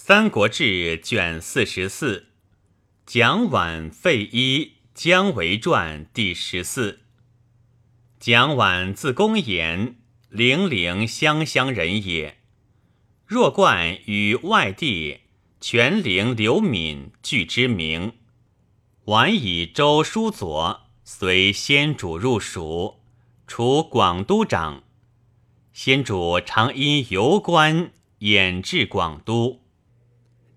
三国志》卷四十四，蒋琬废一姜维传第十四。蒋琬字公言，零陵湘乡人也。若冠与外地全陵刘敏俱之名。晚以周书佐随先主入蜀，除广都长。先主常因游观，演至广都。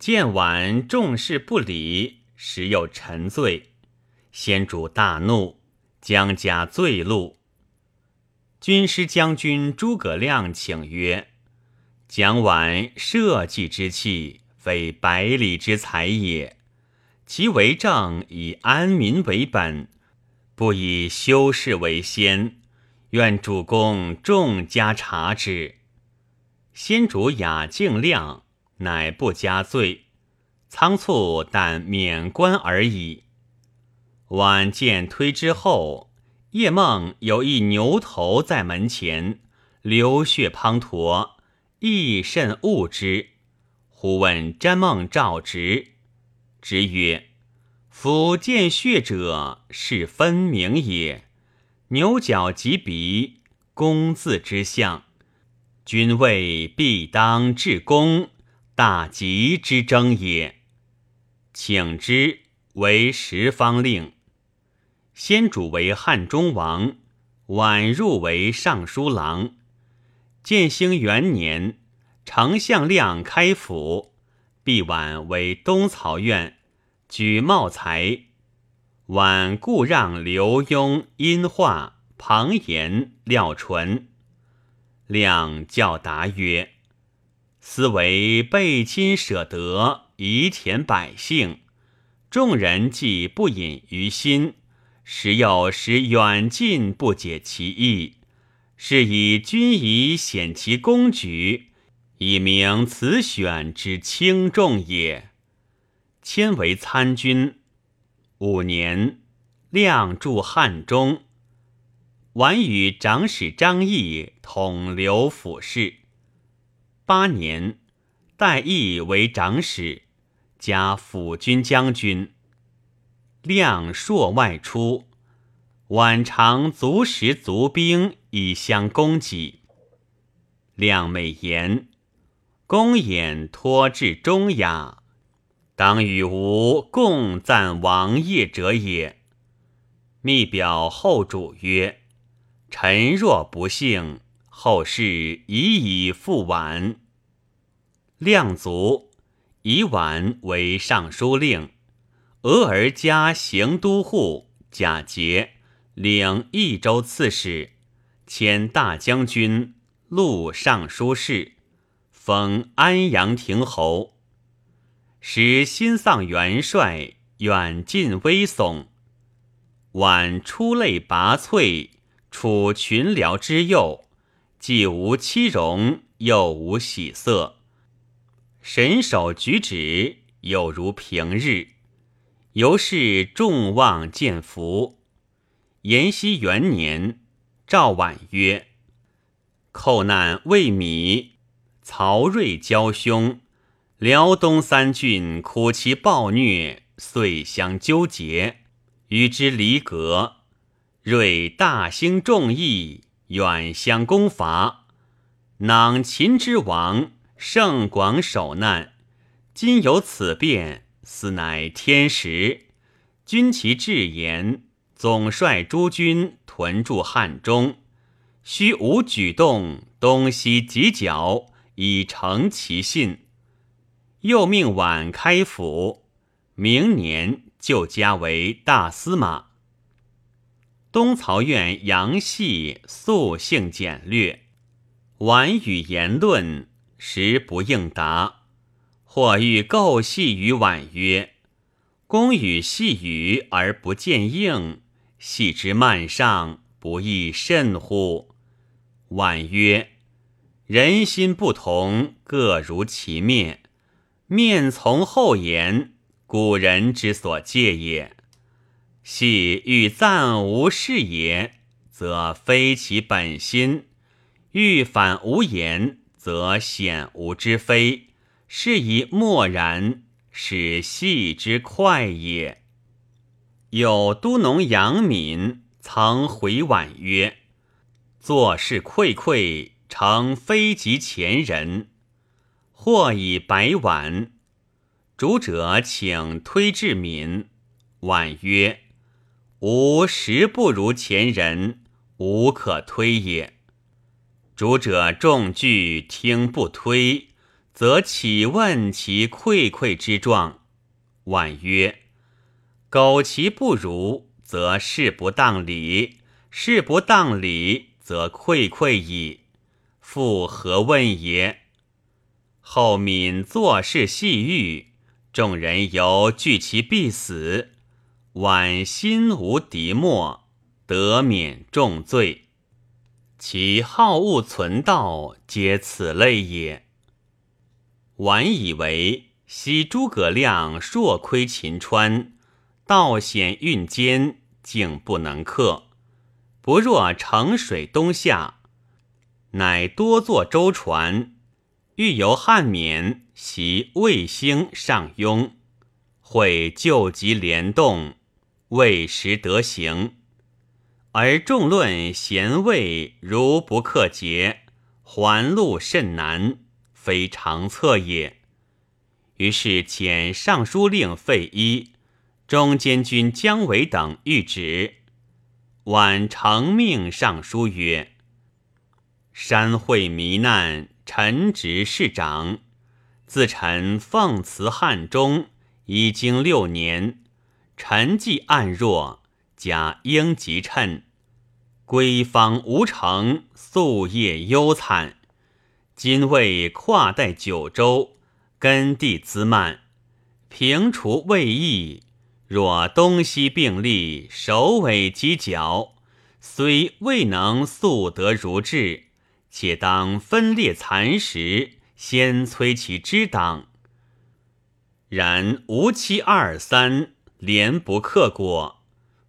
见晚重视不理，时有沉醉，先主大怒，将加罪戮。军师将军诸葛亮请曰：“蒋琬社稷之器，非百里之才也。其为政以安民为本，不以修饰为先。愿主公重加察之。”先主雅敬亮。乃不加罪，仓促但免官而已。晚见推之后，夜梦有一牛头在门前，流血滂沱，亦甚恶之。忽问詹梦召直，直曰：“夫见血者，是分明也。牛角及鼻，公字之象，君位必当至公。”大吉之争也，请之为十方令。先主为汉中王，宛入为尚书郎。建兴元年，丞相亮开府，毕婉为东曹院，举茂才。婉故让刘墉、殷化、庞延、廖纯。亮教答曰。思为背亲舍德，宜田百姓，众人既不隐于心，时又使远近不解其意，是以君宜显其功举，以明此选之轻重也。迁为参军，五年，亮驻汉中，晚与长史张毅统留府事。八年，代义为长史，加辅军将军。亮朔外出，晚常足食足兵以相供给。亮美言，公演托至中雅，当与吾共赞王业者也。密表后主曰：“臣若不幸。”后世已以复晚。亮卒，以晚为尚书令，俄而加行都护，假节，领益州刺史，迁大将军，录尚书事，封安阳亭侯，使新丧元帅，远近威耸。晚出类拔萃，处群僚之右。既无欺容，又无喜色，神手举止有如平日，由是众望见福。延熙元年，赵婉曰：“寇难未米，曹睿交凶，辽东三郡苦其暴虐，遂相纠结，与之离隔。睿大兴众议。”远相攻伐，囊秦之王，胜广守难。今有此变，斯乃天时。君其至言，总率诸军屯驻汉中，须无举动，东西犄角，以成其信。又命晚开府，明年就加为大司马。东曹院杨系素性简略，婉语言论时不应答，或欲构戏于婉曰：“公与细语而不见应，戏之慢上，不亦甚乎？”婉曰：“人心不同，各如其面，面从后言，古人之所戒也。”系欲暂无事也，则非其本心；欲反无言，则显无之非。是以默然，使戏之快也。有都农杨敏曾回婉曰：“做事愧愧，诚非及前人。或以白碗，主者请推至敏。婉曰：‘吾实不如前人，无可推也。’主者众惧，听不推。”则岂问其愧愧之状？婉曰：“苟其不如，则事不当理；事不当理，则愧愧矣。复何问也？”后敏作事细欲，众人犹惧其必死。晚心无敌莫，得免重罪。其好恶存道，皆此类也。晚以为昔诸葛亮硕窥秦川，道险运艰，竟不能克。不若乘水东下，乃多坐舟船，欲游汉沔，袭魏兴上庸，会救急联动，未时得行。而众论贤位如不克节，还路甚难。非常策也。于是遣尚书令费祎、中监军姜维等谕旨。晚承命尚书曰：“山会糜难，臣职事长。自臣奉辞汉中，已经六年，臣既暗弱，假应急趁，归方无成，夙夜忧惨。”今为跨代九州，根地滋蔓，平除未易。若东西并立，首尾犄角，虽未能速得如志，且当分裂蚕食，先摧其枝党。然吾期二三，连不克果，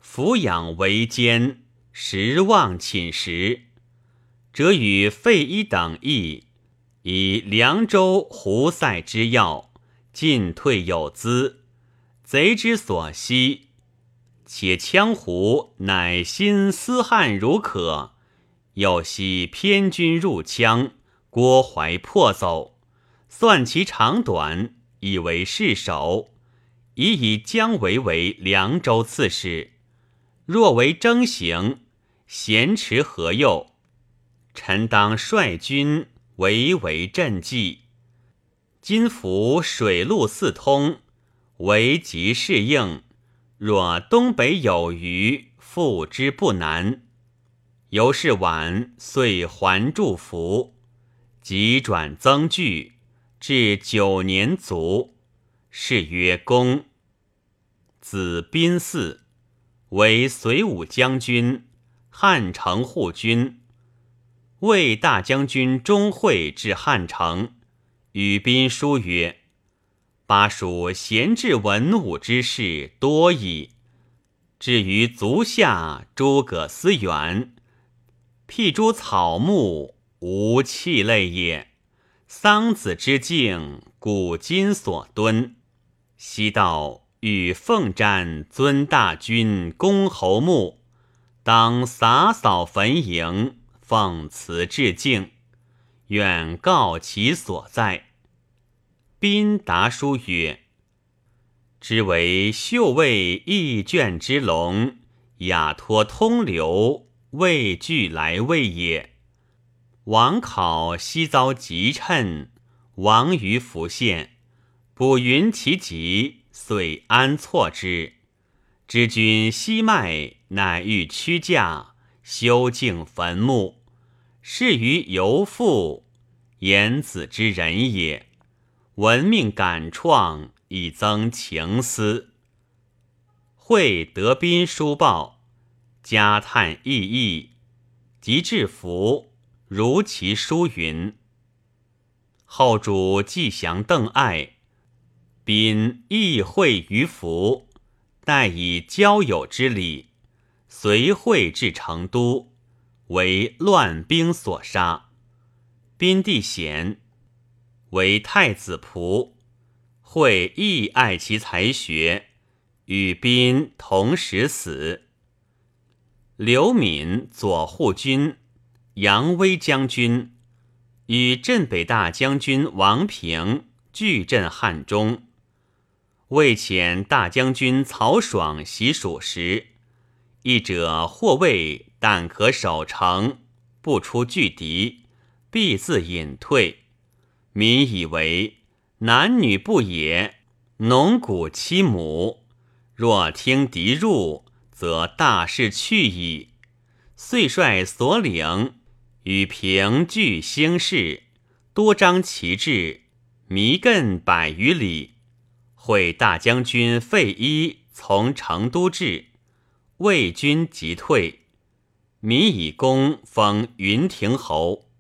抚养为艰，实望寝食，则与费祎等议。以凉州、胡塞之要，进退有资，贼之所惜。且羌胡乃心思汉如可，又惜偏军入羌，郭淮破走，算其长短，以为势首。以以姜维为凉州刺史，若为征行，咸持何右？臣当率军。唯为赈济，今服水陆四通，为急适应。若东北有余，复之不难。由是晚，遂还祝福，急转增据，至九年卒。是曰公。子宾嗣，为随武将军，汉城护军。魏大将军钟会至汉城，与宾书曰：“巴蜀贤治文武之士多矣，至于足下诸葛思远，辟诸草木，无气类也。桑梓之境，古今所敦。昔道与奉瞻尊大君，公侯墓，当洒扫坟茔。”奉祠致敬，愿告其所在。宾答书曰：“知为秀卫义卷之龙，雅托通流，未惧来位也。王考悉遭急趁，亡于浮现，卜云其疾，遂安错之。知君西脉，乃欲屈驾，修敬坟墓。”是于游父，言子之人也。闻命感创，以增情思。会得宾书报，加叹意义，及至服，如其书云。后主既降邓艾，宾亦会于福，待以交友之礼，随会至成都。为乱兵所杀，宾地贤，为太子仆。会亦爱其才学，与宾同时死。刘敏左护军、扬威将军，与镇北大将军王平拒镇汉中。魏遣大将军曹爽袭蜀时，一者或谓但可守城，不出拒敌，必自隐退。民以为。男女不也，农谷妻母。若听敌入，则大事去矣。遂率所领与平俱兴事，多张旗帜，弥亘百余里。会大将军费祎从成都至，魏军即退。民以功封云亭侯。